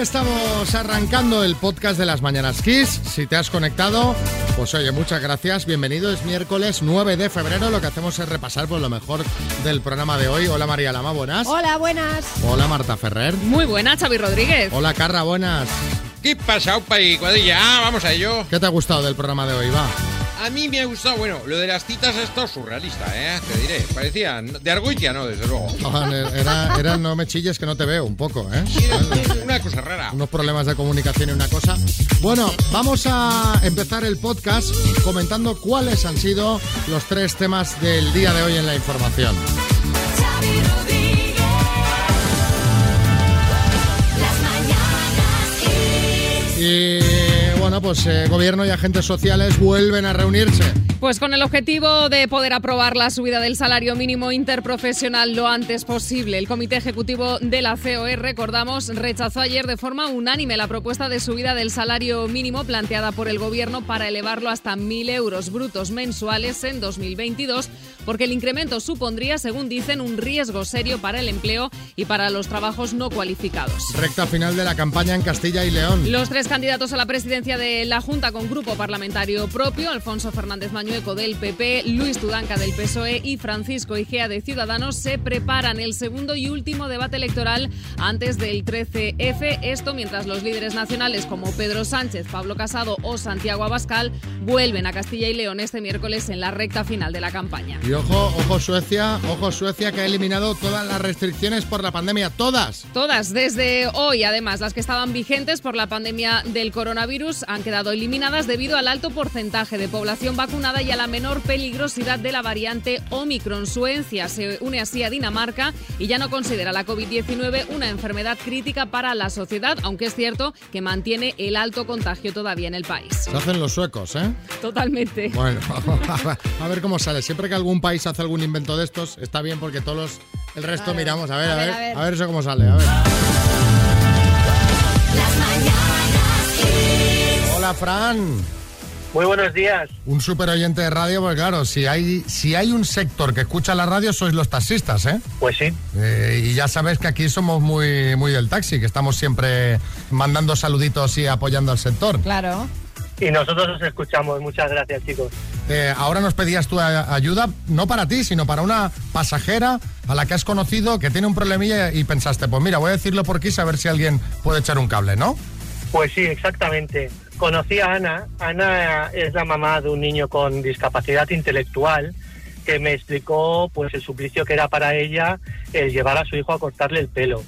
estamos arrancando el podcast de las Mañanas Kiss. Si te has conectado, pues oye, muchas gracias. Bienvenido. Es miércoles 9 de febrero. Lo que hacemos es repasar por lo mejor del programa de hoy. Hola María Lama, buenas. Hola, buenas. Hola Marta Ferrer. Muy buena, Xavi Rodríguez. Hola Carra, buenas. ¿Qué pasa, Upa y cuadrilla? Ah, vamos a ello. ¿Qué te ha gustado del programa de hoy? Va. A mí me ha gustado, bueno, lo de las citas esto es surrealista, ¿eh? Te diré. Parecía, de Argoitia no, desde luego. Ah, Era, era no me chilles que no te veo un poco, ¿eh? Una cosa rara. Unos problemas de comunicación y una cosa. Bueno, vamos a empezar el podcast comentando cuáles han sido los tres temas del día de hoy en la información. Y bueno, pues eh, gobierno y agentes sociales vuelven a reunirse. Pues con el objetivo de poder aprobar la subida del salario mínimo interprofesional lo antes posible. El Comité Ejecutivo de la COE, recordamos, rechazó ayer de forma unánime la propuesta de subida del salario mínimo planteada por el Gobierno para elevarlo hasta 1.000 euros brutos mensuales en 2022, porque el incremento supondría, según dicen, un riesgo serio para el empleo y para los trabajos no cualificados. Recta final de la campaña en Castilla y León. Los tres candidatos a la presidencia de la Junta con grupo parlamentario propio, Alfonso Fernández Mañueco del PP, Luis Tudanca del PSOE y Francisco Igea de Ciudadanos se preparan el segundo y último debate electoral antes del 13F. Esto mientras los líderes nacionales como Pedro Sánchez, Pablo Casado o Santiago Abascal vuelven a Castilla y León este miércoles en la recta final de la campaña. Ojo, ojo Suecia, ojo Suecia que ha eliminado todas las restricciones por la pandemia, todas. Todas, desde hoy, además, las que estaban vigentes por la pandemia del coronavirus han quedado eliminadas debido al alto porcentaje de población vacunada y a la menor peligrosidad de la variante Omicron. Suecia se une así a Dinamarca y ya no considera la COVID-19 una enfermedad crítica para la sociedad, aunque es cierto que mantiene el alto contagio todavía en el país. Se hacen los suecos, ¿eh? Totalmente. Bueno, a ver cómo sale. Siempre que algún país hace algún invento de estos, está bien porque todos los, el resto miramos. A ver, a ver, a ver, a ver. eso cómo sale. A ver. Las mañanas Kiss. Hola, Fran. Muy buenos días. Un super oyente de radio, porque claro, si hay, si hay un sector que escucha la radio, sois los taxistas, ¿eh? Pues sí, Eh, y ya sabes que aquí somos muy, muy del taxi, que estamos siempre mandando saluditos y apoyando al sector. Claro. Y nosotros os escuchamos. Muchas gracias, chicos. Eh, ahora nos pedías tu a- ayuda, no para ti, sino para una pasajera a la que has conocido que tiene un problemilla y pensaste, pues mira, voy a decirlo por aquí, a ver si alguien puede echar un cable, ¿no? Pues sí, exactamente. Conocí a Ana. Ana es la mamá de un niño con discapacidad intelectual que me explicó pues el suplicio que era para ella el llevar a su hijo a cortarle el pelo.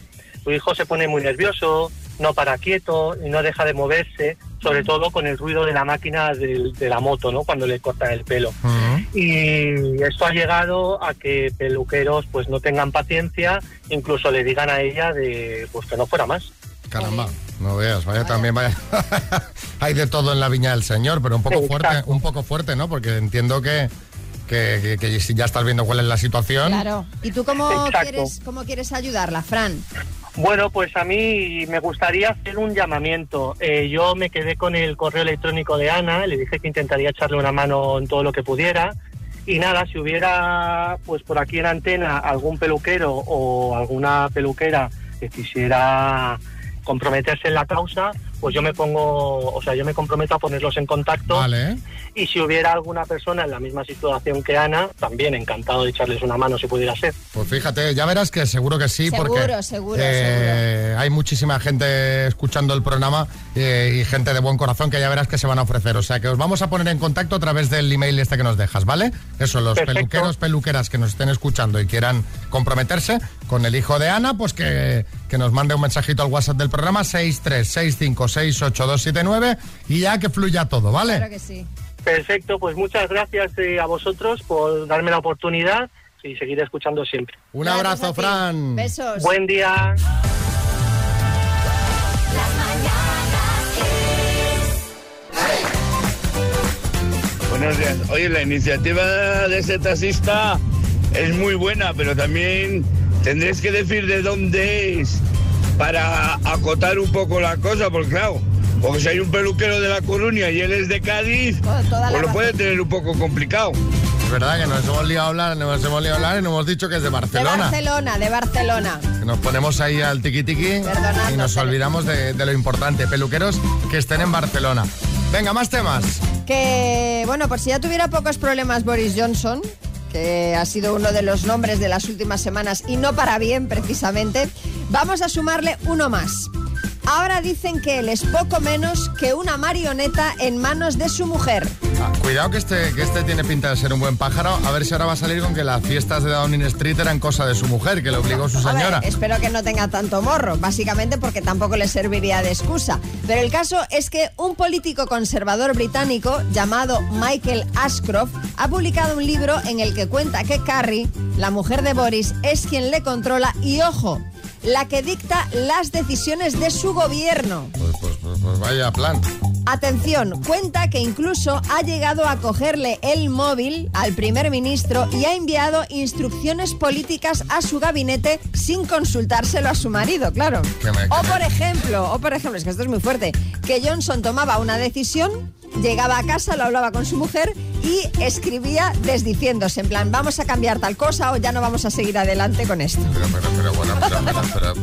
Su hijo se pone muy nervioso, no para quieto y no deja de moverse, sobre todo con el ruido de la máquina de, la moto, ¿no? Cuando le cortan el pelo. Y esto ha llegado a que peluqueros pues no tengan paciencia, incluso le digan a ella de pues que no fuera más. Caramba, no veas, vaya también, vaya. Hay de todo en la viña del señor, pero un poco fuerte, Exacto. un poco fuerte, ¿no? Porque entiendo que, que, que- ya estás viendo cuál es la situación. Claro. ¿Y tú cómo Exacto. quieres, cómo quieres ayudarla, Fran? Bueno, pues a mí me gustaría hacer un llamamiento. Eh, yo me quedé con el correo electrónico de Ana, le dije que intentaría echarle una mano en todo lo que pudiera. Y nada, si hubiera, pues por aquí en antena, algún peluquero o alguna peluquera que quisiera comprometerse en la causa, pues yo me pongo, o sea, yo me comprometo a ponerlos en contacto. Vale. Y si hubiera alguna persona en la misma situación que Ana, también encantado de echarles una mano si pudiera ser. Pues fíjate, ya verás que seguro que sí, Seguro, porque seguro, eh, hay muchísima gente escuchando el programa eh, y gente de buen corazón que ya verás que se van a ofrecer. O sea que os vamos a poner en contacto a través del email este que nos dejas, ¿vale? Eso, los Perfecto. peluqueros, peluqueras que nos estén escuchando y quieran comprometerse con el hijo de Ana, pues que, que nos mande un mensajito al WhatsApp del programa 636568279 y ya que fluya todo, ¿vale? Claro que sí. Perfecto, pues muchas gracias eh, a vosotros por darme la oportunidad y seguir escuchando siempre. Un Gracias abrazo. Fran. Besos. Buen día. Buenos días. Oye, la iniciativa de ese taxista es muy buena, pero también tendréis que decir de dónde es para acotar un poco la cosa, porque claro, porque si hay un peluquero de La Coruña y él es de Cádiz, pues lo puede tener un poco complicado. Es verdad que nos hemos liado a hablar, nos hemos liado a hablar y nos hemos dicho que es de De Barcelona. Barcelona, de Barcelona. Que Nos ponemos ahí al tiqui tiqui Perdonad, y nos olvidamos de, de lo importante. Peluqueros que estén en Barcelona. Venga, más temas. Que, bueno, por si ya tuviera pocos problemas Boris Johnson, que ha sido uno de los nombres de las últimas semanas y no para bien precisamente, vamos a sumarle uno más. Ahora dicen que él es poco menos que una marioneta en manos de su mujer. Ah, cuidado que este, que este tiene pinta de ser un buen pájaro. A ver si ahora va a salir con que las fiestas de Downing Street eran cosa de su mujer, que le obligó su A ver, señora. espero que no tenga tanto morro, básicamente porque tampoco le serviría de excusa. Pero el caso es que un político conservador británico llamado Michael Ashcroft ha publicado un libro en el que cuenta que Carrie, la mujer de Boris, es quien le controla y, ojo, la que dicta las decisiones de su gobierno. Pues, pues- pues- pues vaya plan. Atención, cuenta que incluso ha llegado a cogerle el móvil al primer ministro y ha enviado instrucciones políticas a su gabinete sin consultárselo a su marido, claro. Que me- que O por ejemplo, o por ejemplo, es que esto es muy fuerte, que Johnson tomaba una decisión, llegaba a casa, lo hablaba con su mujer y escribía desdiciéndose, en plan, vamos a cambiar tal cosa o ya no vamos a seguir adelante con esto. Pero, pero, pero, bueno, pero,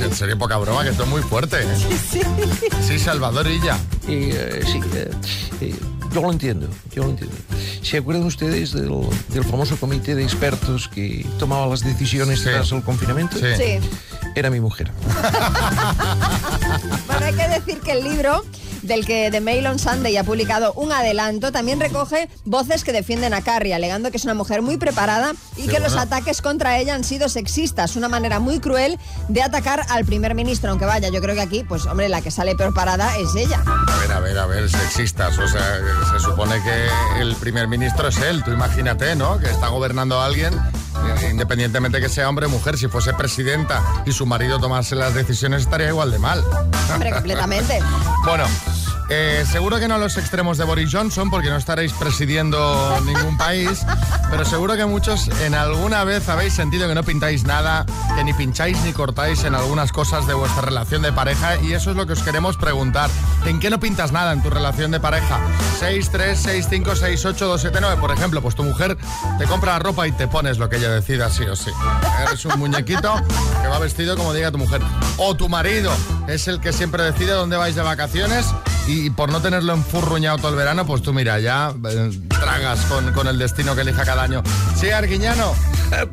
pero, serio, poca broma, que esto es muy fuerte. ¿eh? Sí, Salvador Illa. Y, eh, sí, eh, eh, yo lo entiendo, yo lo entiendo. ¿Se acuerdan ustedes del, del famoso comité de expertos que tomaba las decisiones Sí. tras el confinamiento? Sí. Sí. Era mi mujer. Bueno, hay que decir que el libro del que The Mail on Sunday ha publicado un adelanto también recoge voces que defienden a Carrie, alegando que es una mujer muy preparada y Sí, que los ataques contra ella han sido sexistas, una manera muy cruel de atacar al primer ministro, aunque vaya, yo creo que aquí, pues hombre, la que sale peor parada es ella. A ver, a ver, a ver, sexistas. O sea, se supone que el primer ministro es él. Tú imagínate, ¿no? Que está gobernando a alguien, independientemente que sea hombre o mujer. Si fuese presidenta y su marido tomase las decisiones, estaría igual de mal. Hombre, completamente. Bueno, eh, seguro que no los extremos de Boris Johnson, porque no estaréis presidiendo ningún país, pero seguro que muchos en alguna vez habéis sentido que no pintáis nada, que ni pincháis ni cortáis en algunas cosas de vuestra relación de pareja, y eso es lo que os queremos preguntar. ¿En qué no pintas nada en tu relación de pareja? 6, 3, 6, 5, 6, 8, 2, 7, 9. Por ejemplo, pues tu mujer te compra la ropa y te pones lo que ella decida, sí o sí. Eres un muñequito que va vestido como diga tu mujer. O tu marido es el que siempre decide dónde vais de vacaciones y por no tenerlo enfurruñado todo el verano, pues tú mira, ya eh, tragas con, con el destino que elija cada año. Sí, Arguiñano.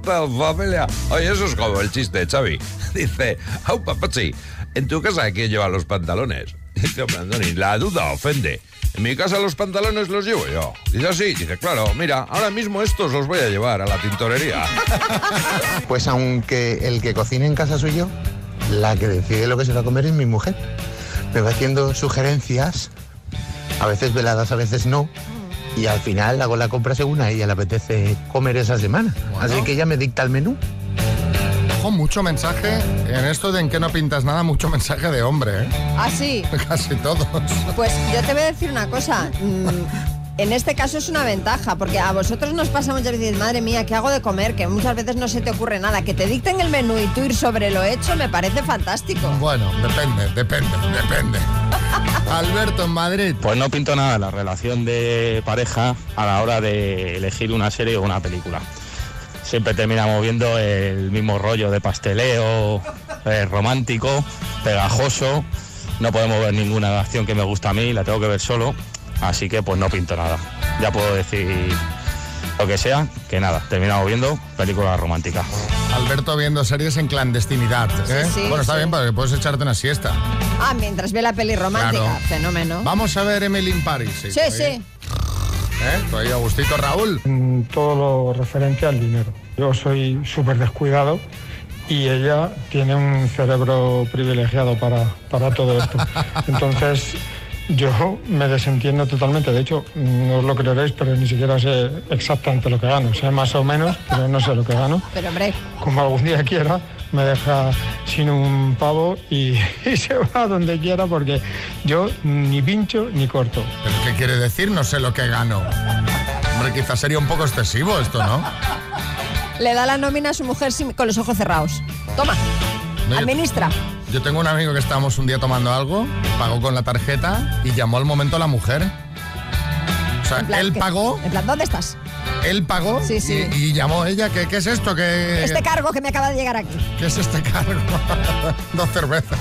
tal, familia? Oye, eso es como el chiste de Xavi. Dice, au papachi, ¿en tu casa quién lleva los pantalones? Dice, hombre, Andoni, la duda ofende. En mi casa los pantalones los llevo yo. Dice así, dice, claro, mira, ahora mismo estos los voy a llevar a la tintorería. Pues aunque el que cocine en casa soy yo, la que decide lo que se va a comer es mi mujer. Me va haciendo sugerencias, a veces veladas, a veces no. Y al final hago la compra según a ella le apetece comer esa semana. Bueno. Así que ella me dicta el menú. Ojo, mucho mensaje en esto de en que no pintas nada, mucho mensaje de hombre, ¿eh? Así. Casi todos. Pues yo te voy a decir una cosa. En este caso es una ventaja, porque a vosotros nos pasa muchas veces, madre mía, ¿qué hago de comer? Que muchas veces no se te ocurre nada. Que te dicten el menú y tú ir sobre lo hecho me parece fantástico. Bueno, depende, depende, depende. Alberto en Madrid. Pues no pinto nada la relación de pareja a la hora de elegir una serie o una película. Siempre terminamos viendo el mismo rollo de pasteleo, eh, romántico, pegajoso. No podemos ver ninguna acción que me gusta a mí, la tengo que ver solo. Así que pues no pinto nada. Ya puedo decir lo que sea, que nada, terminamos viendo películas románticas. Alberto viendo series en clandestinidad. ¿eh? sí, bueno, está sí. bien porque puedes echarte una siesta. Ah, mientras ve la peli romántica. Claro. Fenómeno. Vamos a ver Emily in Paris. Sí, sí. ¿eh? Ahí, Agustito Raúl. en todo lo referente al dinero. Yo soy súper descuidado y ella tiene un cerebro privilegiado para, para todo esto. Entonces, yo me desentiendo totalmente. De hecho, no os lo creeréis, pero ni siquiera sé exactamente lo que gano. Sé más o menos, pero no sé lo que gano. Pero hombre, Como algún día quiera, me deja sin un pavo y, y se va a donde quiera porque yo ni pincho ni corto. ¿Pero qué quiere decir? No sé lo que gano. Hombre, quizás sería un poco excesivo esto, ¿no? le da la nómina a su mujer sin- con los ojos cerrados. Toma, administra. Yo tengo un amigo que estábamos un día tomando algo, pagó con la tarjeta y llamó al momento a la mujer. O sea, En plan, él pagó, En plan, ¿dónde estás? él pagó Sí, sí. Y, y llamó ella. ¿Qué, qué es esto? ¿Qué, Este cargo que me acaba de llegar aquí. ¿Qué es este cargo? Dos cervezas.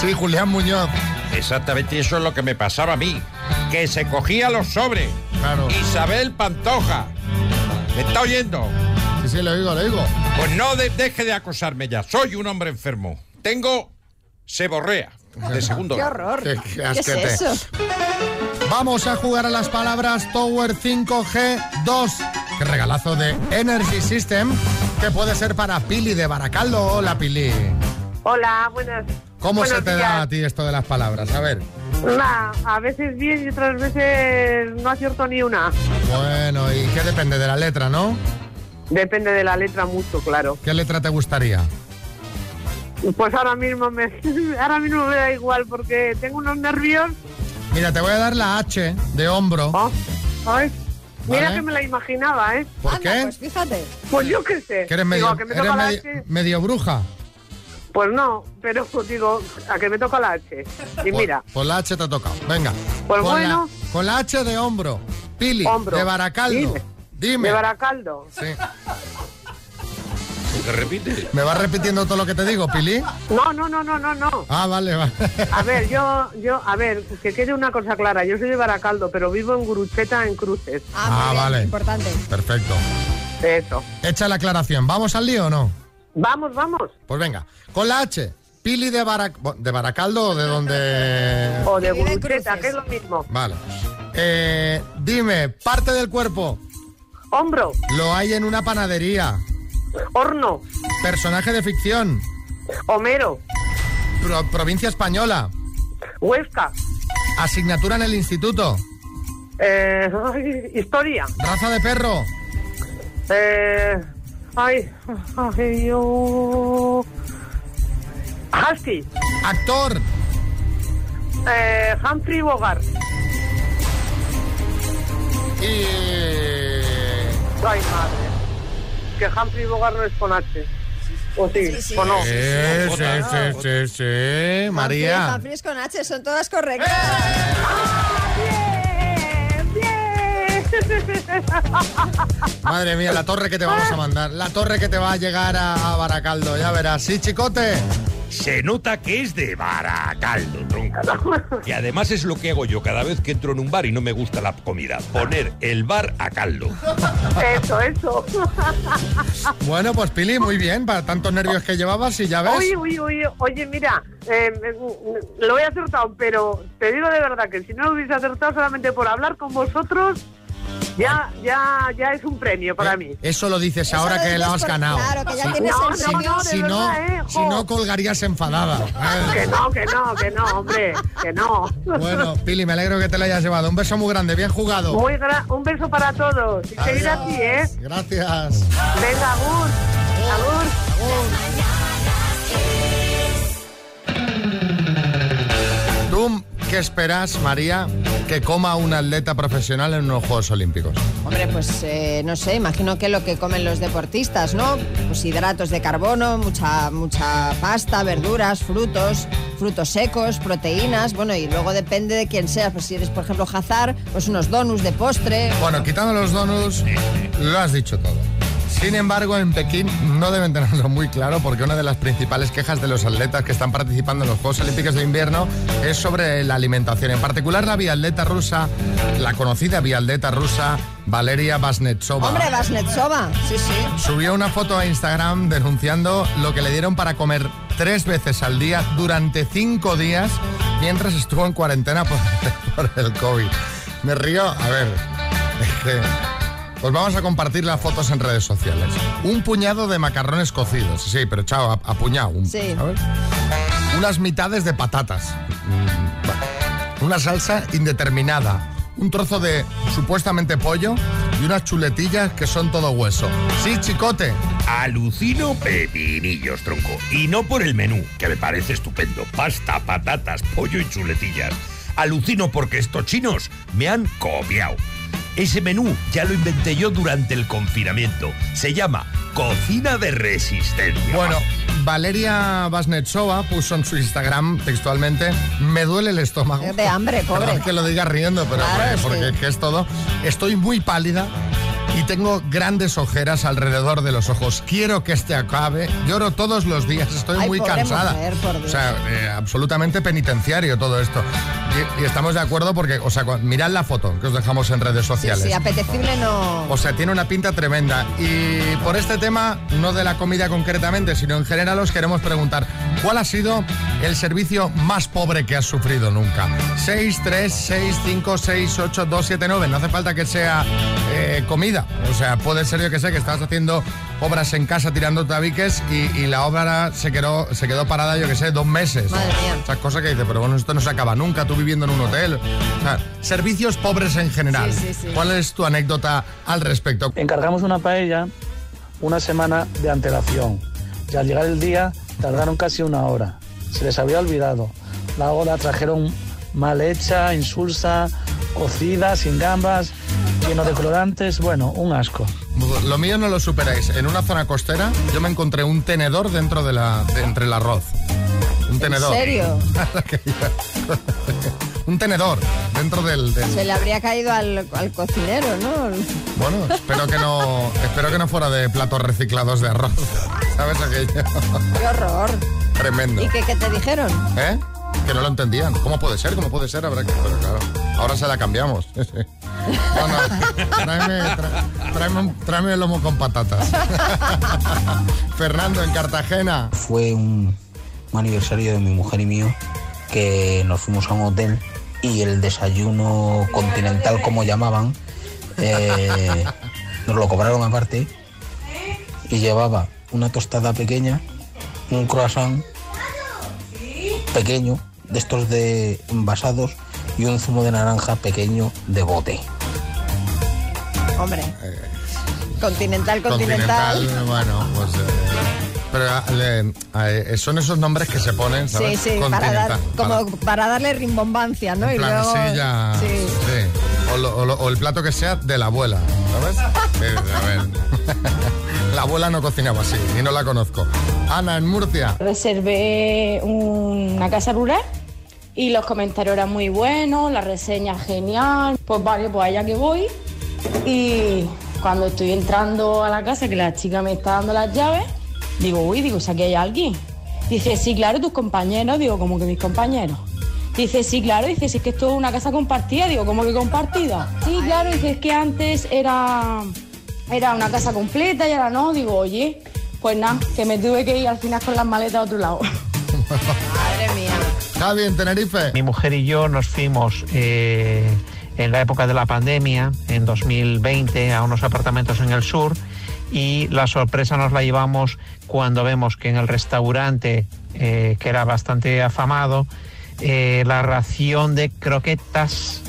Sí, Julián Muñoz. Exactamente eso es lo que me pasaba a mí. Que se cogía los sobres. Claro. Isabel Pantoja. ¿Me está oyendo? Sí, sí, lo digo, lo digo. Pues no de- deje de acosarme ya. Soy un hombre enfermo. Tengo seborrea de segundo ¡Qué horror! Qué- qué ¿Qué es asquete. eso? Vamos a jugar a las palabras Tower 5G2. Qué regalazo de Energy System que puede ser para Pili de Baracaldo. Hola, Pili. Hola, buenas. ¿Cómo buenos se te días. da a ti esto de las palabras? A ver. Nah, a veces bien y otras veces no acierto ni una. Bueno, ¿y qué depende de la letra, no? Depende de la letra mucho, claro. ¿Qué letra te gustaría? Pues ahora mismo me, ahora mismo me da igual porque tengo unos nervios. Mira, te voy a dar la H de hombro. Oh, ay, mira Vale. que me la imaginaba, ¿eh? ¿Por Anda, qué? Pues fíjate. Pues yo qué sé. ¿Que eres Digo, medio, ¿a que me eres toca la medio, H? medio bruja? Pues no, pero digo, a que me toca la H. Y Pues- mira, Pues la H te ha tocado. Venga. Pues con bueno. La, con la H de hombro. Pili, Hombro. de Baracaldo. Dime. Dime. de Baracaldo. Sí. ¿Te repite? ¿Me vas repitiendo todo lo que te digo, Pili? No, no, no, no, no, no. Ah, vale, vale. A ver, yo, yo, a ver, que quede una cosa clara. Yo soy de Baracaldo, pero vivo en Gurucheta, en Cruces. Ah, Ah, bien, vale. Importante. Perfecto. Eso. Hecha la aclaración. ¿Vamos al lío o no? Vamos, vamos. Pues venga. Con la H. Pili de, Barac- de Baracaldo o de donde... O de Gurucheta, que es lo mismo. Vale. Eh, dime, parte del cuerpo. Hombro, Lo hay en una panadería. Horno, Personaje de ficción. Homero, Pro- provincia española. Huesca, Asignatura en el instituto. eh, ay, historia, Raza de perro. eh, ay, ay, yo... Husky, Actor. eh, Humphrey Bogart. Y... Ay, madre. Que Humphrey Bogart no es con H. ¿O sí? Sí, sí. ¿O no? Sí, sí, sí, sí, sí. María. Humphrey con H son todas correctas. ¡Bien! ¡Bien! Madre mía, la torre que te vamos a mandar. La torre que te va a llegar a, a Baracaldo. Ya verás. Sí, chicote. Se nota que es de Baracaldo, tronco. Y además es lo que hago yo cada vez que entro en un bar y no me gusta la comida. Poner el bar a caldo. Eso, eso. Bueno, pues Pili, muy bien. Para tantos nervios que llevabas y ya ves. Uy, uy, uy, oye, mira, eh, mm, lo he acertado, pero te digo de verdad que si no lo hubiese acertado solamente por hablar con vosotros, ya, ya, ya es un premio para mí. Eso lo dices Eso ahora lo que lo has ganado. Claro, que ya Si- tienes No, el no, premio. no, de si, no, verdad, ¿eh? si no, Jo. colgarías enfadada. Que no, que no, que no, hombre, que no. Bueno, Pili, me alegro que te lo hayas llevado. Un beso muy grande, bien jugado. Muy gra- un beso para todos. Y seguir así, ¿eh? Gracias. Venga, Agur. Agur. ¿Tú qué esperas, María, que coma un atleta profesional en unos Juegos Olímpicos? Hombre, pues eh, no sé, imagino que lo que comen los deportistas, ¿no? Pues hidratos de carbono, mucha, mucha pasta, verduras, frutos, frutos secos, proteínas, bueno, y luego depende de quién seas, pues si eres, por ejemplo, Hazard, pues unos donuts de postre. Bueno, quitando los donuts, lo has dicho todo. Sin embargo, en Pekín no deben tenerlo muy claro porque una de las principales quejas de los atletas que están participando en los Juegos Olímpicos de Invierno es sobre la alimentación. En particular, la biatleta rusa, la conocida biatleta rusa Valeria Vasnetsova. Hombre, Vasnetsova, sí, sí. Subió una foto a Instagram denunciando lo que le dieron para comer tres veces al día durante cinco días mientras estuvo en cuarentena por, por el COVID. Me río, a ver, es que... Pues vamos a compartir las fotos en redes sociales. Un puñado de macarrones cocidos, sí, pero chao, a, a puñado. un- Sí. ¿sabes? Unas mitades de patatas. Mm. Una salsa indeterminada. Un trozo de supuestamente pollo y unas chuletillas que son todo hueso. Sí, chicote. Alucino pepinillos, tronco. Y no por el menú, que me parece estupendo. Pasta, patatas, pollo y chuletillas. Alucino porque estos chinos me han copiado. Ese menú ya lo inventé yo durante el confinamiento. Se llama Cocina de Resistencia. Bueno, Valeria Vasnetsova puso en su Instagram textualmente, me duele el estómago. De hambre, pobre. Perdón que lo diga riendo, pero Claro, bueno, sí. porque es que es todo. Estoy muy pálida y tengo grandes ojeras alrededor de los ojos. Quiero que este acabe. Lloro todos los días, estoy Ay, muy cansada. mujer, o sea, eh, absolutamente penitenciario todo esto. Y, y estamos de acuerdo porque, o sea, mirad la foto que os dejamos en redes Sí, sociales. sí, apetecible no. O sea, tiene una pinta tremenda. Y por este tema, no de la comida concretamente, sino en general, os queremos preguntar, ¿cuál ha sido el servicio más pobre que has sufrido nunca? 6, 3, 6, 5, 6, 8, 2, 7, 9. No hace falta que sea eh, comida. O sea, puede ser, yo que sé, que estabas haciendo obras en casa tirando tabiques y, y la obra se quedó, se quedó parada, yo que sé, dos meses. Madre mía. Esas cosas que dices, pero bueno, esto no se acaba nunca, tú viviendo en un hotel. O sea, servicios pobres en general. Sí, sí, sí. ¿Cuál es tu anécdota al respecto? Encargamos una paella una semana de antelación y al llegar el día tardaron casi una hora. Se les había olvidado. La hora trajeron mal hecha, insulsa, cocida, sin gambas, lleno de colorantes, bueno, un asco. Lo mío no lo superáis. En una zona costera yo me encontré un tenedor dentro de la de- entre el arroz. Un tenedor. serio? un tenedor dentro del, del- Se le habría caído al, al cocinero, ¿no? Bueno, espero que no espero que no fuera de platos reciclados de arroz. ¿Sabes aquello? Qué horror. Tremendo. ¿Y qué, qué te dijeron? ¿Eh? Que no lo entendían. ¿Cómo puede ser? ¿Cómo puede ser? Habrá que... Pero claro, ahora se la cambiamos. No, no, tráeme, tráeme el lomo con patatas. Fernando, en Cartagena. Fue un, un aniversario de mi mujer y mío que nos fuimos a un hotel y el desayuno continental, como llamaban, eh, nos lo cobraron aparte y llevaba una tostada pequeña, un croissant pequeño, de estos de envasados, y un zumo de naranja pequeño de bote. Hombre. Continental, continental. Continental, bueno, pues... eh, pero eh, eh, son esos nombres que se ponen, Sí, ¿sabes? sí, para, dar, como para- para darle rimbombancia, ¿no? en y plan, luego. ya... Sí. sí. O, lo- o lo- o el plato que sea de la abuela, ¿sabes? Sí, a ver. La abuela no cocinaba así, y no la conozco. Ana, en Murcia. Reservé una casa rural y los comentarios eran muy buenos, la reseña genial. Pues vale, pues allá que voy. Y cuando estoy entrando a la casa, que la chica me está dando las llaves, digo, uy, digo, si aquí hay alguien. Dice, sí, claro, tus compañeros. Digo, como que mis compañeros. Dice, sí, claro, dice, si es que esto es una casa compartida. Digo, ¿cómo que compartida? Sí, claro, dice, es que antes era, era una casa completa y ahora no. Digo, oye, pues nada, que me tuve que ir al final con las maletas a otro lado. Madre mía. Javi, en Tenerife. Mi mujer y yo nos fuimos eh, en la época de la pandemia, en 2020, a unos apartamentos en el sur y la sorpresa nos la llevamos cuando vemos que en el restaurante, eh, que era bastante afamado, eh, la ración de croquetas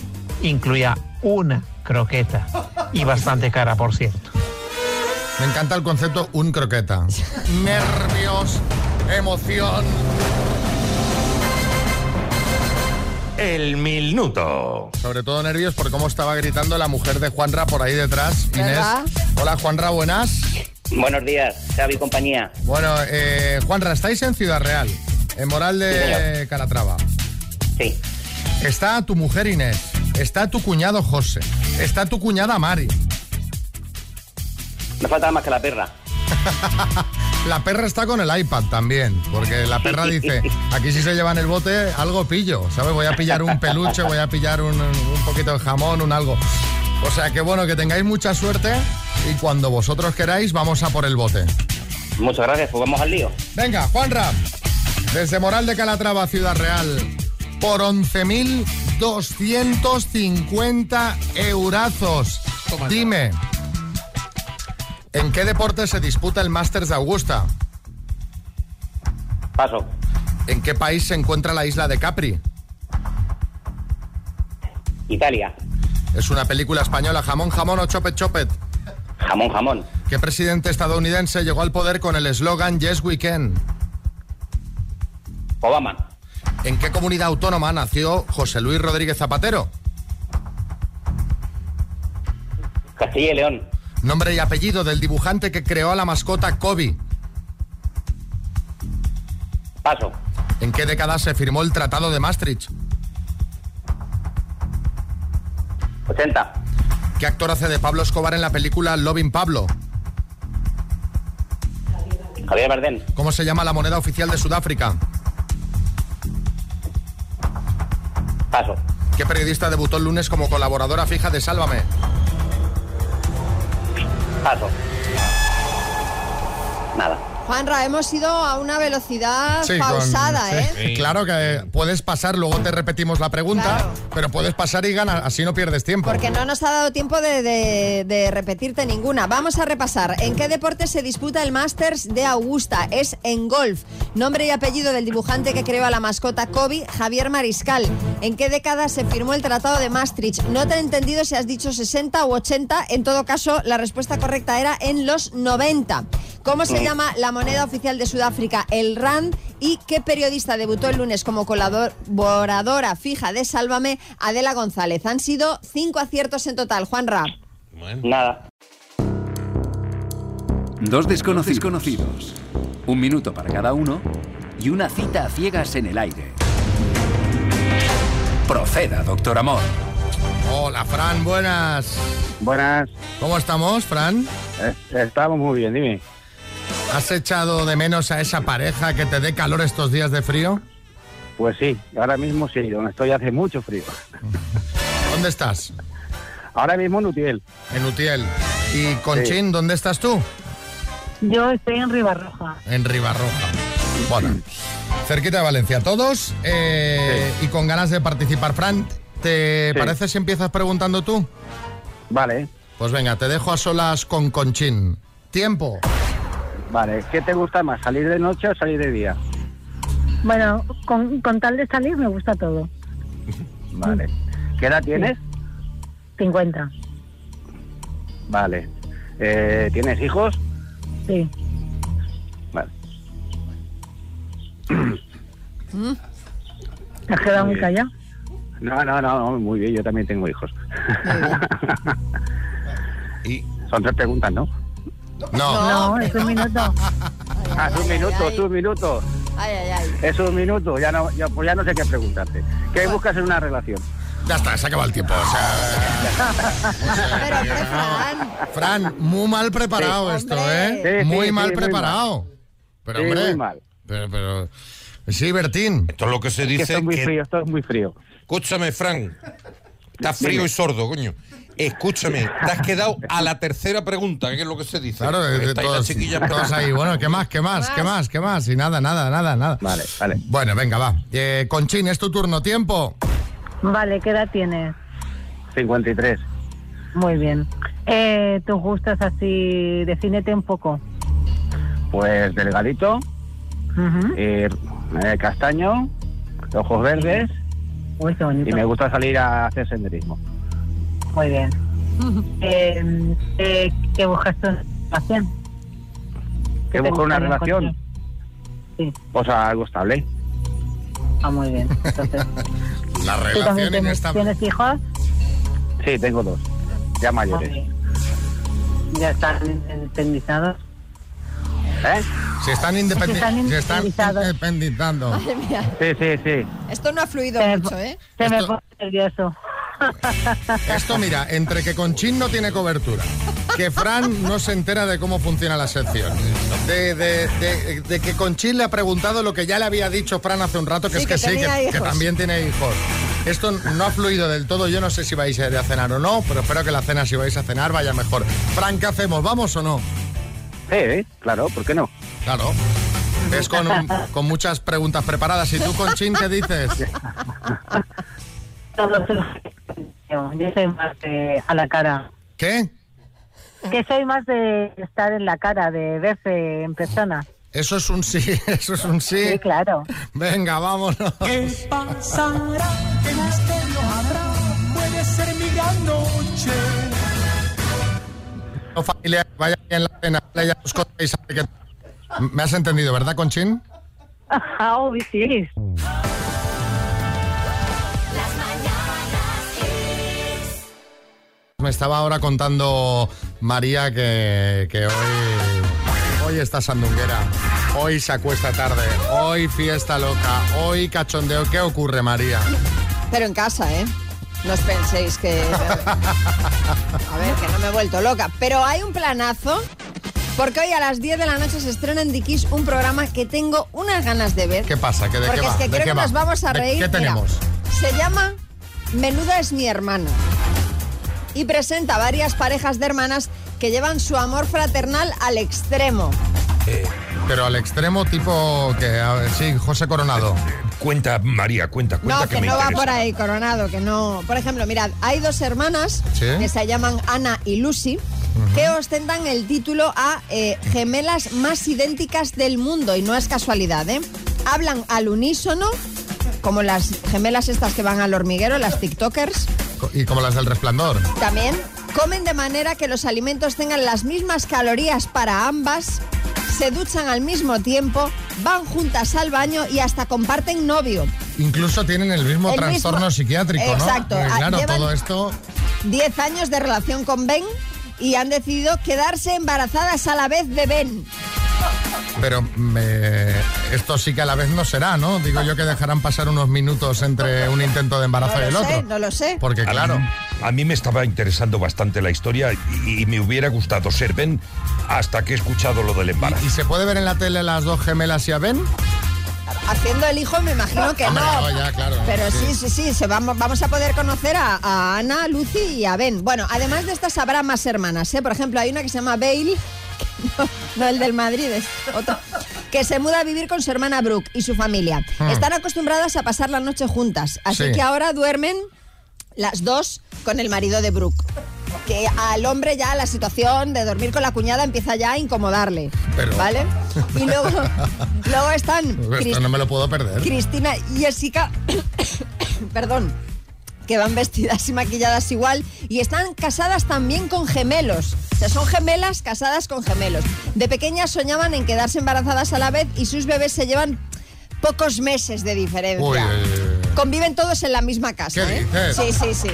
incluía una croqueta y bastante cara, por cierto. Me encanta el concepto un croqueta. Nervios, emoción. El minuto. Sobre todo nervios por cómo estaba gritando la mujer de Juanra por ahí detrás. Inés. ¿Verdad? Hola Juanra, buenas. Buenos días, Xavi compañía. Bueno, eh, Juanra, estáis en Ciudad Real, en Moral de. Calatrava. Sí. Está tu mujer Inés, está tu cuñado José, está tu cuñada Mari. No falta más que la perra. La perra está con el iPad también, porque la perra dice, aquí si se llevan el bote, algo pillo, ¿sabes? Voy a pillar un peluche, voy a pillar un, un poquito de jamón, un algo. O sea que bueno, que tengáis mucha suerte y cuando vosotros queráis vamos a por el bote. Muchas gracias, pues vamos al lío. Venga, Juanra, desde Moral de Calatrava, Ciudad Real, por 11.250 eurazos. Dime, ¿en qué deporte se disputa el Masters de Augusta? Paso. ¿En qué país se encuentra la isla de Capri? Italia. Es una película española, jamón, jamón o chopet, chopet. Jamón, jamón. ¿Qué presidente estadounidense llegó al poder con el eslogan Yes We Can? Obama. ¿En qué comunidad autónoma nació José Luis Rodríguez Zapatero? Castilla y León. Nombre y apellido del dibujante que creó a la mascota Kobe. Paso. ¿En qué década se firmó el Tratado de Maastricht? 80. ¿Qué actor hace de Pablo Escobar en la película Loving Pablo? Javier Bardem. ¿Cómo se llama la moneda oficial de Sudáfrica? Paso. ¿Qué periodista debutó el lunes como colaboradora fija de Sálvame? Paso. Nada. Juanra, hemos ido a una velocidad Sí, con- pausada, sí. ¿eh? Claro que puedes pasar, luego te repetimos la pregunta, pero puedes pasar y ganar, así no pierdes tiempo. Porque no nos ha dado tiempo de, de- de repetirte ninguna. Vamos a repasar. ¿En qué deporte se disputa el Masters de Augusta? Es en golf. Nombre y apellido del dibujante que creó a la mascota Kobe, Javier Mariscal. ¿En qué década se firmó el Tratado de Maastricht? No te he entendido si has dicho 60 u 80. En todo caso, la respuesta correcta era en los 90. ¿Cómo se llama la moneda oficial de Sudáfrica? El RAND. ¿Y qué periodista debutó el lunes como colaboradora fija de Sálvame? Adela González. Han sido cinco aciertos en total. Juan Ra. Nada. Dos desconocidos conocidos. Un minuto para cada uno y una cita a ciegas en el aire. Proceda, doctor Amor. Hola, Fran, buenas. Buenas. ¿Cómo estamos, Fran? estamos muy bien, dime. ¿Has echado de menos a esa pareja que te dé calor estos días de frío? Pues sí, ahora mismo sí, donde estoy hace mucho frío. ¿Dónde estás? Ahora mismo en Utiel. En Utiel. ¿Y Conchín, dónde estás tú? Yo estoy en Ribarroja. En Ribarroja. Bueno, cerquita de Valencia. Todos eh, y con ganas de participar. Fran, ¿te Sí. parece si empiezas preguntando tú? Vale. Pues venga, te dejo a solas con Conchín. Tiempo. Vale, ¿qué te gusta más, salir de noche o salir de día? Bueno, con, con tal de salir me gusta todo. Vale. ¿Qué edad tienes? 50. Vale. Eh, ¿Tienes hijos? Sí. Vale. ¿Te has quedado Muy callado? No, no, no, no, muy bien, yo también tengo hijos. y Son tres preguntas, ¿no? No, es un minuto. Ah, es un minuto, es un minuto. Ay, ay, ay. Es un minuto, ya no, ya, pues ya no sé qué preguntarte. ¿Qué buscas en una relación? Ya está, se acaba el tiempo. o sea, Fran, muy mal preparado Sí. esto, Hombre. ¿eh? Sí, muy sí, mal muy preparado. mal. Pero, Sí, hombre. muy mal. Pero, pero. Sí, Bertín. Esto es lo que se Es que dice. esto es muy que- frío, esto es muy frío. Escúchame, Fran. Estás frío Dime. y sordo, coño. Escúchame, te has quedado a la tercera pregunta, que es lo que se dice. Claro, de- todos, todos ahí. Bueno, ¿qué más? ¿Qué más? ¿Qué más? ¿Qué más? Y nada, nada, nada, nada. Vale, vale. Bueno, venga, va. Eh, Conchín, es tu turno. Tiempo. Vale, ¿qué edad tienes? 53. Muy bien. Eh, ¿Tus gustos así? Defínete un poco. Pues delgadito, eh, castaño, ojos verdes Uy, qué bonito. y me gusta salir a hacer senderismo. Muy bien. Eh, eh, ¿Qué buscas tú en una relación? ¿Qué busco una relación? encontrar? Sí. O sea, algo estable. Ah, muy bien. Entonces, La ¿tú también relación tienes, inestable. tienes hijos? Sí, tengo dos, ya mayores. Ok. Ya están independizados. ¿Eh? Se están, independi- están se están independizados. independizando. Madre mía. Sí, sí, sí. Esto no ha fluido Se me mucho, po- ¿eh? Se me pone nervioso. Esto, mira, entre que Conchín no tiene cobertura, que Fran no se entera de cómo funciona la sección, de, de- de- de que Conchín le ha preguntado lo que ya le había dicho Fran hace un rato, que Sí, es que, que sí, que, también tiene hijos. Esto no ha fluido del todo, yo no sé si vais a ir a cenar o no, pero espero que la cena, si vais a cenar, vaya mejor. Fran, ¿qué hacemos? ¿Vamos o no? Sí, claro, ¿por qué no? Claro. Es con, con muchas preguntas preparadas. ¿Y tú, Conchín, qué dices? Yo yo soy más de a la cara. ¿Qué? Que soy más de estar en la cara, de verse en persona. Eso es un sí, eso es un sí. Sí, claro. Venga, vámonos. ¿Qué pasará? ¿Qué misterio habrá? Puede ser mi gran noche. No, familia, vaya bien la vale, ya os contáis, ¿Me has entendido, verdad, Conchín? Ah, obvio, sí. Me estaba ahora contando María que, que hoy, hoy está sandunguera, hoy se acuesta tarde, hoy fiesta loca, hoy cachondeo. ¿Qué ocurre, María? Pero en casa, ¿eh? No os penséis que... A ver, que no me he vuelto loca. Pero hay un planazo, porque hoy a las 10 de la noche se estrena en Dikis un programa que tengo unas ganas de ver. ¿Qué pasa? ¿Qué, ¿De porque qué va? es que ¿De creo qué que va? nos vamos a ¿De reír. ¿Qué Mira, tenemos? se llama Menuda es mi hermana. Y presenta varias parejas de hermanas que llevan su amor fraternal al extremo. Pero al extremo tipo que, a ver, sí, José Coronado. Cuenta, María, cuenta, cuenta No, que, me no va interesa. por ahí, Coronado, que no. Por ejemplo, mirad, hay dos hermanas Sí. que se llaman Ana y Lucy que ostentan el título a eh, gemelas más idénticas del mundo y no es casualidad, ¿eh? Hablan al unísono, como las gemelas estas que van al hormiguero, las TikTokers. Y como las del resplandor. También comen de manera que los alimentos tengan las mismas calorías para ambas, se duchan al mismo tiempo, van juntas al baño y hasta comparten novio. Incluso tienen el mismo El trastorno mismo- psiquiátrico, ¿no? Exacto. Ah, claro, llevan- todo esto. 10 años de relación con Ben y han decidido quedarse embarazadas a la vez de Ben. Pero me- esto sí que a la vez no será, ¿no? Digo yo que dejarán pasar unos minutos entre un intento de embarazo No y el lo otro. sé, no lo sé. Porque A claro, mí- A mí me estaba interesando bastante la historia y, y me hubiera gustado ser Ben hasta que he escuchado lo del embarazo. ¿y se puede ver en la tele las dos gemelas y a Ben? Haciendo el hijo me imagino que Hombre, no. no, ya, claro, Pero sí. sí, sí, sí, se vamos, vamos a poder conocer a, a Ana, Lucy y a Ben. Bueno, además de estas habrá más hermanas, ¿eh? Por ejemplo, hay una que se llama Bale, no, no el del Madrid, es otro, que se muda a vivir con su hermana Brooke y su familia. Hmm. Están acostumbradas a pasar la noche juntas, así Sí. que ahora duermen las dos con el marido de Brooke. Que al hombre ya la situación de dormir con la cuñada empieza ya a incomodarle. Pero- ¿Vale? Y luego, luego están Esto no me lo puedo perder. Cristina y Jessica, perdón, que van vestidas y maquilladas igual y están casadas también con gemelos. O sea, son gemelas casadas con gemelos. De pequeñas soñaban en quedarse embarazadas a la vez y sus bebés se llevan pocos meses de diferencia. Uy. Conviven todos en la misma casa. ¿Qué ¿eh? dices? Sí, sí, sí.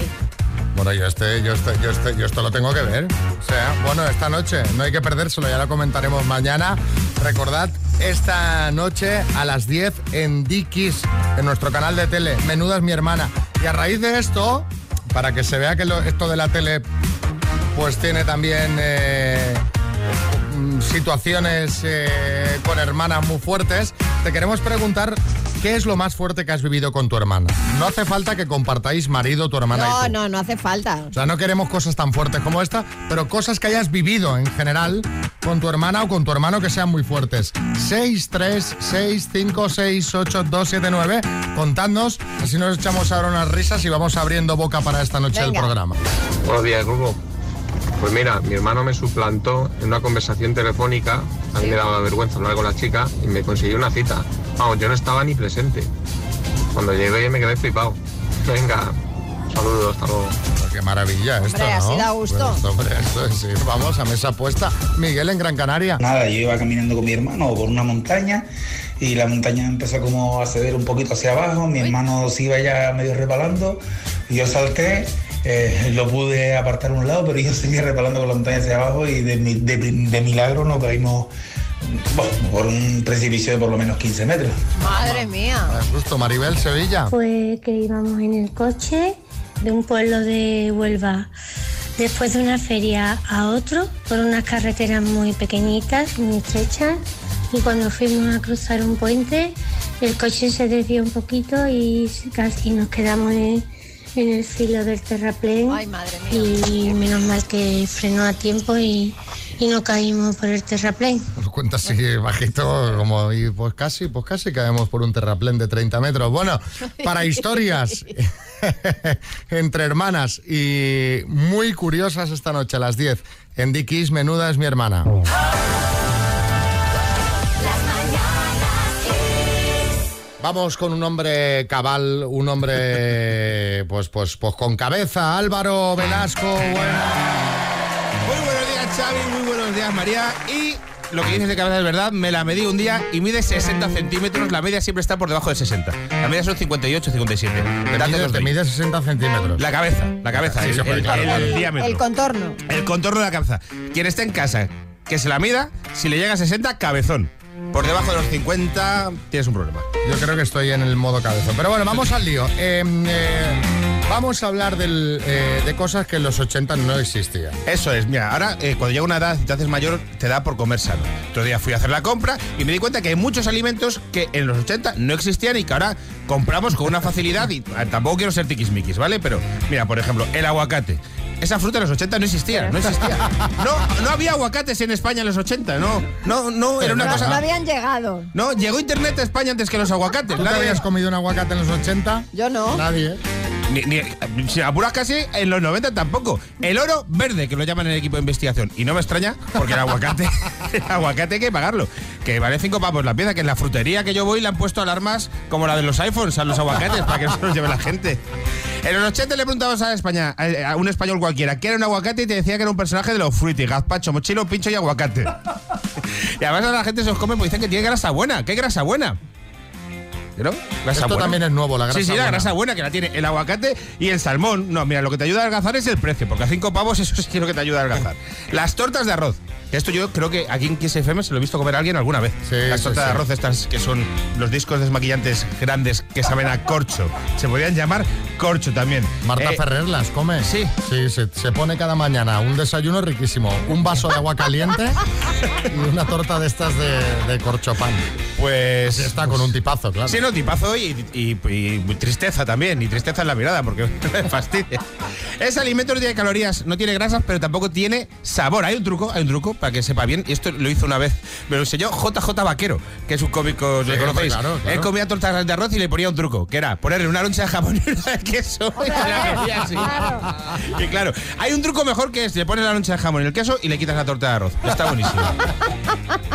Bueno, yo este, yo este, yo este, yo esto lo tengo que ver. O sea, bueno, esta noche no hay que perdérselo, ya lo comentaremos mañana. Recordad, esta noche a las 10 en Dikis, en nuestro canal de tele, Menuda es mi hermana. Y a raíz de esto, para que se vea que esto de la tele pues tiene también eh, mm, situaciones eh, con hermanas muy fuertes, te queremos preguntar qué es lo más fuerte que has vivido con tu hermana. No hace falta que compartáis marido, tu hermana y No, tú. no, no hace falta. O sea, no queremos cosas tan fuertes como esta, pero cosas que hayas vivido en general con tu hermana o con tu hermano que sean muy fuertes. 6, 3, 6, 5, 6, 8, 2, 7, 9. Contadnos, así nos echamos ahora unas risas y vamos abriendo boca para esta noche del programa. Buenos días, grupo. Pues mira, mi hermano me suplantó en una conversación telefónica. A mí me daba vergüenza hablar con la chica y me consiguió una cita. Vamos, yo no estaba ni presente. Cuando llegué me quedé flipado. Venga, saludos, hasta luego. Qué maravilla esto, Hombre, así ¿no? da gusto. Pues esto, hombre, esto es ir, vamos, a mesa puesta. Miguel en Gran Canaria. Nada, yo iba caminando con mi hermano por una montaña y la montaña empezó como a ceder un poquito hacia abajo, mi hermano se iba ya medio resbalando y yo salté, eh, lo pude apartar a un lado, pero yo seguía resbalando con la montaña hacia abajo y de, de- de milagro nos caímos bueno, por un precipicio de por lo menos 15 metros. Madre mía. Justo, Maribel, Sevilla. Fue que íbamos en el coche de un pueblo de Huelva después de una feria a otro por unas carreteras muy pequeñitas, muy estrechas y cuando fuimos a cruzar un puente el coche se desvió un poquito y casi nos quedamos en, en el filo del terraplén y menos mal que frenó a tiempo y, y no caímos por el terraplén. Nos cuenta así bajito, como, y pues casi, pues casi caemos por un terraplén de 30 metros. Bueno, para historias entre hermanas y muy curiosas esta noche a las 10 en Dickies, Menuda es mi hermana. Vamos con un hombre cabal, un hombre pues, pues, pues con cabeza, Álvaro Velasco. Muy buenos días, Xavi. Muy buenos días, María. Y lo que dices de cabeza es verdad. Me la medí un día y mide 60 centímetros. La media siempre está por debajo de 60. La media son 58, 57. Te mide, te mide 60 centímetros. La cabeza, la cabeza, Sí, el, puede, el- claro, el claro. diámetro. El contorno. El contorno de la cabeza. Quien esté en casa, que se la mida, si le llega a 60, cabezón. Por debajo de los 50, tienes un problema. Yo creo que estoy en el modo cabezón. Pero bueno, vamos al lío. Eh, eh, vamos a hablar eh, de cosas que en los 80 no existían. Eso es, mira, ahora eh, cuando llega una edad y te haces mayor, te da por comer sano. Otro día fui a hacer la compra y me di cuenta que hay muchos alimentos que en los 80 no existían y que ahora compramos con una facilidad y tampoco quiero ser tiquismiquis, ¿vale? Pero mira, por ejemplo, el aguacate. Esa fruta en los 80 no existía, no existía. No, no había aguacates en España en los 80, no, no, no, era una no, cosa... no habían llegado. No, llegó internet a España antes que los aguacates. ¿Tú te habías comido un aguacate en los 80? Yo no. Nadie. ¿eh? Ni, ni- si apuras casi, en los 90 tampoco. El oro verde, que lo llaman en el equipo de investigación. Y no me extraña, porque el aguacate, el aguacate hay que pagarlo. Que vale 5 pavos la pieza, que en la frutería que yo voy le han puesto alarmas como la de los iPhones a los aguacates para que no se los lleve la gente. En los 80 le preguntabas a España, a, a un español cualquiera, ¿qué era un aguacate? Y te decía que era un personaje de los fruity, gazpacho, mochilo, pincho y aguacate. Y además ahora la gente se los come porque dicen que tiene grasa buena. ¿Qué grasa buena? ¿No? Grasa Esto buena. también es nuevo, la grasa Sí, sí, la buena. grasa buena que la tiene el aguacate y el salmón. No, mira, lo que te ayuda a adelgazar es el precio, porque a cinco pavos eso sí es lo que te ayuda a adelgazar. Las tortas de arroz. Esto yo creo que aquí en XFM se lo he visto comer a alguien alguna vez. Las sí, tortas de sí. arroz estas que son los discos desmaquillantes grandes que saben a corcho. Se podrían llamar corcho también. Marta Eh, Ferrer las come. Sí. Sí, se, se pone cada mañana un desayuno riquísimo. Un vaso de agua caliente y una torta de estas de, de corchopán. Pues. está con un tipazo, claro. Sí, no, tipazo y, y- y tristeza también, y tristeza en la mirada, porque me fastidia. Ese alimento no tiene calorías, no tiene grasas, pero tampoco tiene sabor. Hay un truco, hay un truco para que sepa bien, y esto lo hizo una vez, me lo enseñó JJ Vaquero, que es un cómico, Sí, ¿le conocéis? claro, claro. Él comía tortas de arroz y le ponía un truco, que era ponerle una loncha de jamón y una de queso. y la comía así. Y claro, hay un truco mejor que es, le pones la loncha de jamón y el queso y le quitas la torta de arroz. Está buenísimo.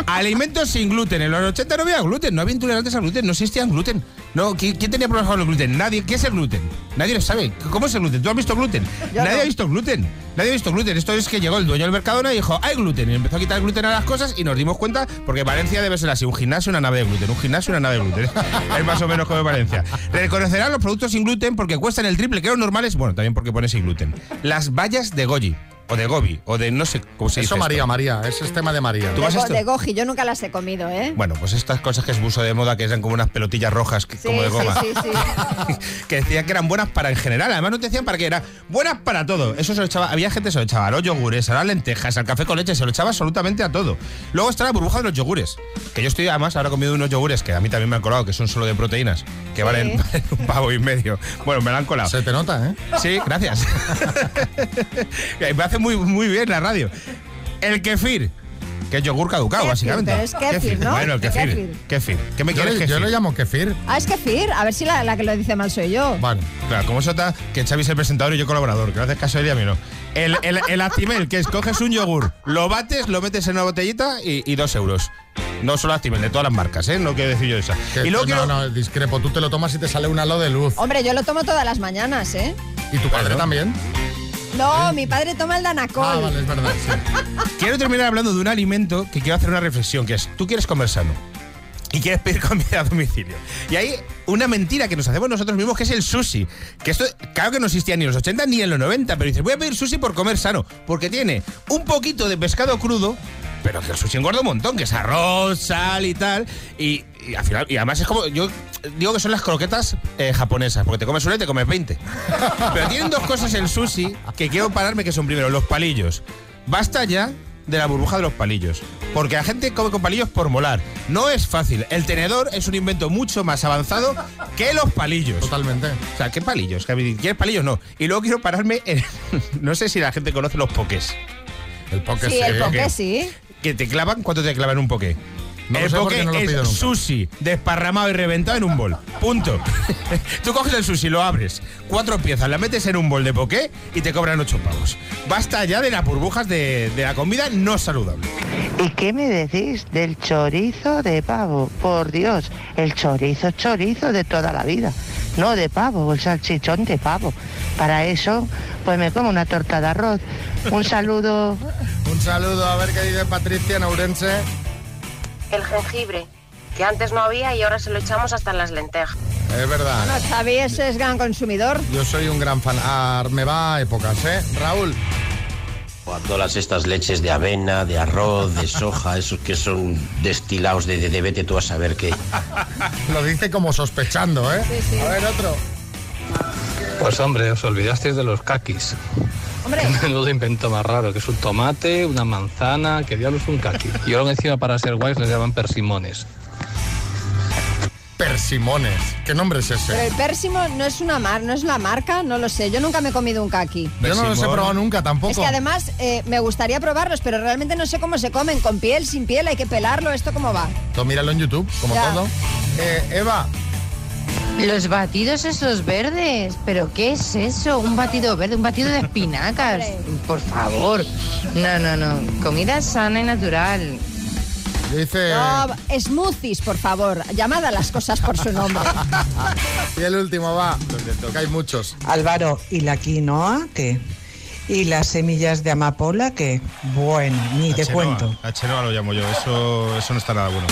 Alimentos sin gluten. En los 80 no había gluten, no había intolerantes al gluten, no existían gluten. No, ¿quién, quién tenía problemas con el gluten? Nadie. ¿Qué es el gluten? Nadie lo sabe. ¿Cómo es el gluten? ¿Tú has visto gluten? Yo Nadie no. ha visto gluten. Nadie ha visto gluten. Esto es que llegó el dueño del Mercadona y dijo, hay gluten. Y empezó a quitar gluten a las cosas y nos dimos cuenta, porque Valencia debe ser así, un gimnasio, una nave de gluten. Un gimnasio, una nave de gluten. es más o menos como Valencia. Reconocerán los productos sin gluten porque cuestan el triple que los normales. Bueno, también porque pone sin gluten. Las vallas de Goji. O de Gobi, o de no sé cómo se dice. Eso esto. María, María, ese es tema de María. ¿Tú De, go- esto? de goji, yo nunca las he comido, ¿eh? Bueno, pues estas cosas que es buso de moda, que eran como unas pelotillas rojas, que- Sí, como de goma, sí, sí. que decían que eran buenas para en general. Además, no te decían para qué, era buenas para todo. Eso se lo echaba, había gente que se lo echaba a los yogures, a las lentejas, al café con leche, se lo echaba absolutamente a todo. Luego está la burbuja de los yogures, que yo estoy además ahora comido unos yogures que a mí también me han colado, que son solo de proteínas, que valen, valen un pavo y medio. Bueno, me la han colado. Se te nota, ¿eh? Sí, gracias. Me hace muy, muy bien la radio. El kefir, que es yogur caducado, Kefir, básicamente. pero es kefir, ¿no? Bueno, el kefir. Kefir. Kefir. ¿Qué me Yo, quieres le- yo lo llamo kefir. Ah, es kefir. A ver si la, la que lo dice mal soy yo. Bueno, Claro, como sota que Xavi es el presentador y yo colaborador, que no haces caso de ella a mí no. El, el, el Actimel, que es coges un yogur, lo bates, lo metes en una botellita y, y dos euros. No solo Actimel, de todas las marcas, ¿eh? No quiero decir yo esa. que- y luego no, quiero... no, discrepo. Tú te lo tomas y te sale un halo de luz. Hombre, yo lo tomo todas las mañanas, ¿eh? ¿Y tu padre también? No, mi padre toma el Danacol. Ah, vale, es verdad, sí. Quiero terminar hablando de un alimento que quiero hacer una reflexión, que es, tú quieres comer sano y quieres pedir comida a domicilio. Y hay una mentira que nos hacemos nosotros mismos, que es el sushi. Que esto, claro que no existía ni en los 80 ni en los 90, pero dices, voy a pedir sushi por comer sano, porque tiene un poquito de pescado crudo, pero que el sushi engorda un montón, que es arroz, sal y tal, y, y al final, y además es como, yo digo que son las croquetas eh, japonesas, porque te comes una y te comes 20. Pero tienen dos cosas el sushi que quiero pararme, que son primero los palillos. Basta ya de la burbuja de los palillos. Porque la gente come con palillos por molar. No es fácil. El tenedor es un invento mucho más avanzado que los palillos. Totalmente. O sea, ¿qué palillos? ¿Quieres palillos? No. Y luego quiero pararme en... No sé si la gente conoce los pokés. El poke Sí, el poke sí. Que te clavan, ¿cuánto te clavan un poké? No el no lo pido es nunca. sushi desparramado y reventado en un bol. Punto. Tú coges el sushi, lo abres, cuatro piezas, la metes en un bol de poké y te cobran ocho pavos. Basta ya de las burbujas de, de la comida no saludable. ¿Y qué me decís del chorizo de pavo? Por Dios, el chorizo chorizo de toda la vida. No de pavo, el salchichón de pavo. Para eso, pues me como una torta de arroz. Un saludo. Un saludo, a ver qué dice Patricia en Ourense. El jengibre, que antes no había y ahora se lo echamos hasta en las lentejas. Es verdad. Bueno, Xavi es, es gran consumidor. Yo soy un gran fan. Ah, me va a épocas, ¿eh? Raúl. A todas estas leches de avena, de arroz, de soja, esos que son destilados de, de, de vete tú a saber qué. Lo dice como sospechando, ¿eh? A ver, otro. Pues hombre, os olvidasteis de los kakis. Hombre. Menudo invento más raro, que es un tomate, una manzana, que diablos es un kaki. Y luego encima para ser guays les llaman persimones. Persimones. ¿Qué nombre es Pero ese? el pérsimo no es una mar, no es la marca, no lo sé. Yo nunca me he comido un kaki. Yo no los he probado nunca tampoco. Es que además eh, me gustaría probarlos, pero realmente no sé cómo se comen, con piel, sin piel, hay que pelarlo, ¿esto cómo va? Tú míralo en YouTube, como Ya. todo. Eh, Eva, Los batidos esos verdes, pero ¿qué es eso? Un batido verde, un batido de espinacas. Por favor. No, no, no. Comida sana y natural. dice... No, smoothies, por favor. Llamad a las cosas por su nombre. Y el último va, que hay muchos. Álvaro, ¿y la quinoa qué? ¿Y las semillas de amapola qué? Bueno, ni La te chenoa, cuento. La chenoa lo llamo yo, eso, eso no está nada bueno.